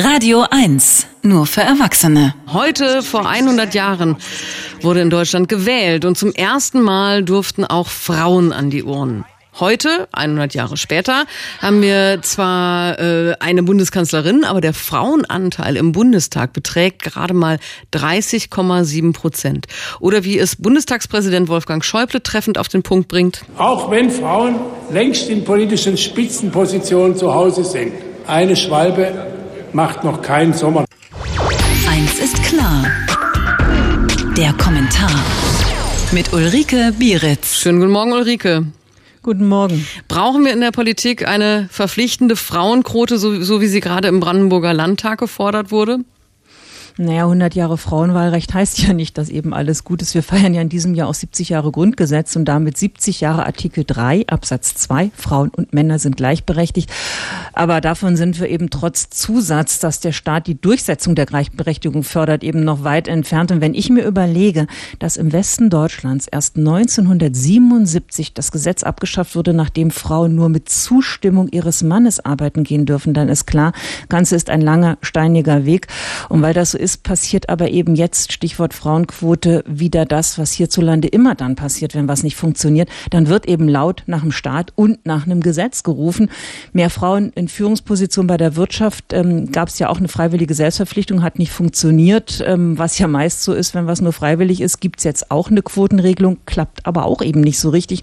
Radio 1, nur für Erwachsene. Heute, vor 100 Jahren, wurde in Deutschland gewählt und zum ersten Mal durften auch Frauen an die Urnen. Heute, 100 Jahre später, haben wir zwar äh, eine Bundeskanzlerin, aber der Frauenanteil im Bundestag beträgt gerade mal 30,7 Prozent. Oder wie es Bundestagspräsident Wolfgang Schäuble treffend auf den Punkt bringt. Auch wenn Frauen längst in politischen Spitzenpositionen zu Hause sind. Eine Schwalbe macht noch keinen Sommer. Eins ist klar. Der Kommentar mit Ulrike Bieritz. Schönen guten Morgen, Ulrike. Guten Morgen. Brauchen wir in der Politik eine verpflichtende Frauenquote, so, so wie sie gerade im Brandenburger Landtag gefordert wurde? Naja, 100 Jahre Frauenwahlrecht heißt ja nicht, dass eben alles gut ist. Wir feiern ja in diesem Jahr auch 70 Jahre Grundgesetz und damit 70 Jahre Artikel 3 Absatz 2. Frauen und Männer sind gleichberechtigt. Aber davon sind wir eben trotz Zusatz, dass der Staat die Durchsetzung der Gleichberechtigung fördert, eben noch weit entfernt. Und wenn ich mir überlege, dass im Westen Deutschlands erst 1977 das Gesetz abgeschafft wurde, nachdem Frauen nur mit Zustimmung ihres Mannes arbeiten gehen dürfen, dann ist klar, Ganze ist ein langer, steiniger Weg. Und weil das so ist, ist, passiert aber eben jetzt, Stichwort Frauenquote, wieder das, was hierzulande immer dann passiert, wenn was nicht funktioniert. Dann wird eben laut nach dem Staat und nach einem Gesetz gerufen. Mehr Frauen in Führungspositionen bei der Wirtschaft ähm, gab es ja auch eine freiwillige Selbstverpflichtung, hat nicht funktioniert. Ähm, was ja meist so ist, wenn was nur freiwillig ist, gibt es jetzt auch eine Quotenregelung, klappt aber auch eben nicht so richtig.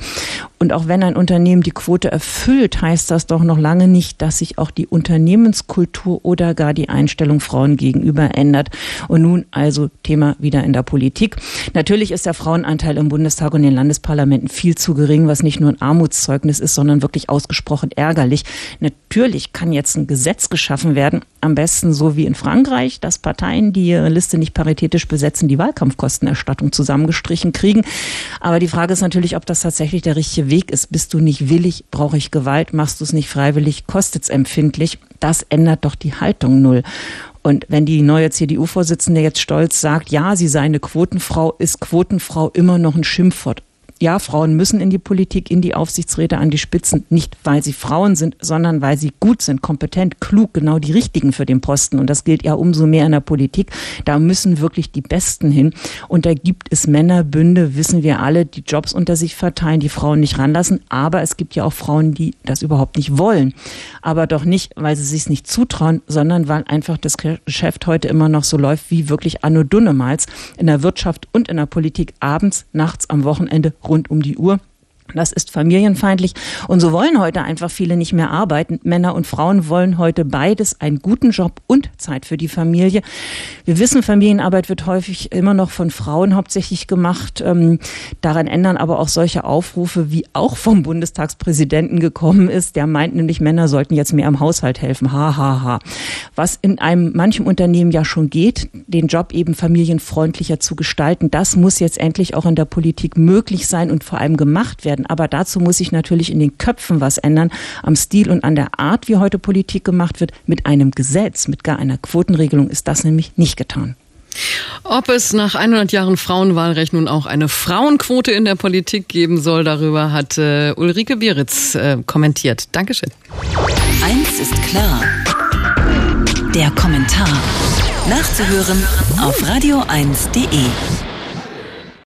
Und auch wenn ein Unternehmen die Quote erfüllt, heißt das doch noch lange nicht, dass sich auch die Unternehmenskultur oder gar die Einstellung Frauen gegenüber ändert. Und nun also Thema wieder in der Politik. Natürlich ist der Frauenanteil im Bundestag und in den Landesparlamenten viel zu gering, was nicht nur ein Armutszeugnis ist, sondern wirklich ausgesprochen ärgerlich. Natürlich kann jetzt ein Gesetz geschaffen werden, am besten so wie in Frankreich, dass Parteien, die ihre Liste nicht paritätisch besetzen, die Wahlkampfkostenerstattung zusammengestrichen kriegen. Aber die Frage ist natürlich, ob das tatsächlich der richtige Weg ist. Bist du nicht willig, brauche ich Gewalt, machst du es nicht freiwillig, kostet es empfindlich. Das ändert doch die Haltung null. Und wenn die neue CDU-Vorsitzende jetzt stolz sagt, ja, sie sei eine Quotenfrau, ist Quotenfrau immer noch ein Schimpfwort ja, Frauen müssen in die Politik, in die Aufsichtsräte, an die Spitzen, nicht weil sie Frauen sind, sondern weil sie gut sind, kompetent, klug, genau die richtigen für den Posten. Und das gilt ja umso mehr in der Politik. Da müssen wirklich die Besten hin. Und da gibt es Männerbünde, wissen wir alle, die Jobs unter sich verteilen, die Frauen nicht ranlassen. Aber es gibt ja auch Frauen, die das überhaupt nicht wollen. Aber doch nicht, weil sie sich nicht zutrauen, sondern weil einfach das Geschäft heute immer noch so läuft wie wirklich Anno Dunnemals in der Wirtschaft und in der Politik abends, nachts, am Wochenende rund um die Uhr. Das ist familienfeindlich. Und so wollen heute einfach viele nicht mehr arbeiten. Männer und Frauen wollen heute beides, einen guten Job und Zeit für die Familie. Wir wissen, Familienarbeit wird häufig immer noch von Frauen hauptsächlich gemacht. Ähm, daran ändern aber auch solche Aufrufe, wie auch vom Bundestagspräsidenten gekommen ist. Der meint nämlich, Männer sollten jetzt mehr im Haushalt helfen. Ha, ha, ha. Was in einem manchem Unternehmen ja schon geht, den Job eben familienfreundlicher zu gestalten, das muss jetzt endlich auch in der Politik möglich sein und vor allem gemacht werden werden. Aber dazu muss sich natürlich in den Köpfen was ändern, am Stil und an der Art, wie heute Politik gemacht wird. Mit einem Gesetz, mit gar einer Quotenregelung ist das nämlich nicht getan. Ob es nach 100 Jahren Frauenwahlrecht nun auch eine Frauenquote in der Politik geben soll, darüber hat äh, Ulrike Bieritz äh, kommentiert. Dankeschön. Eins ist klar. Der Kommentar. Nachzuhören auf radio1.de.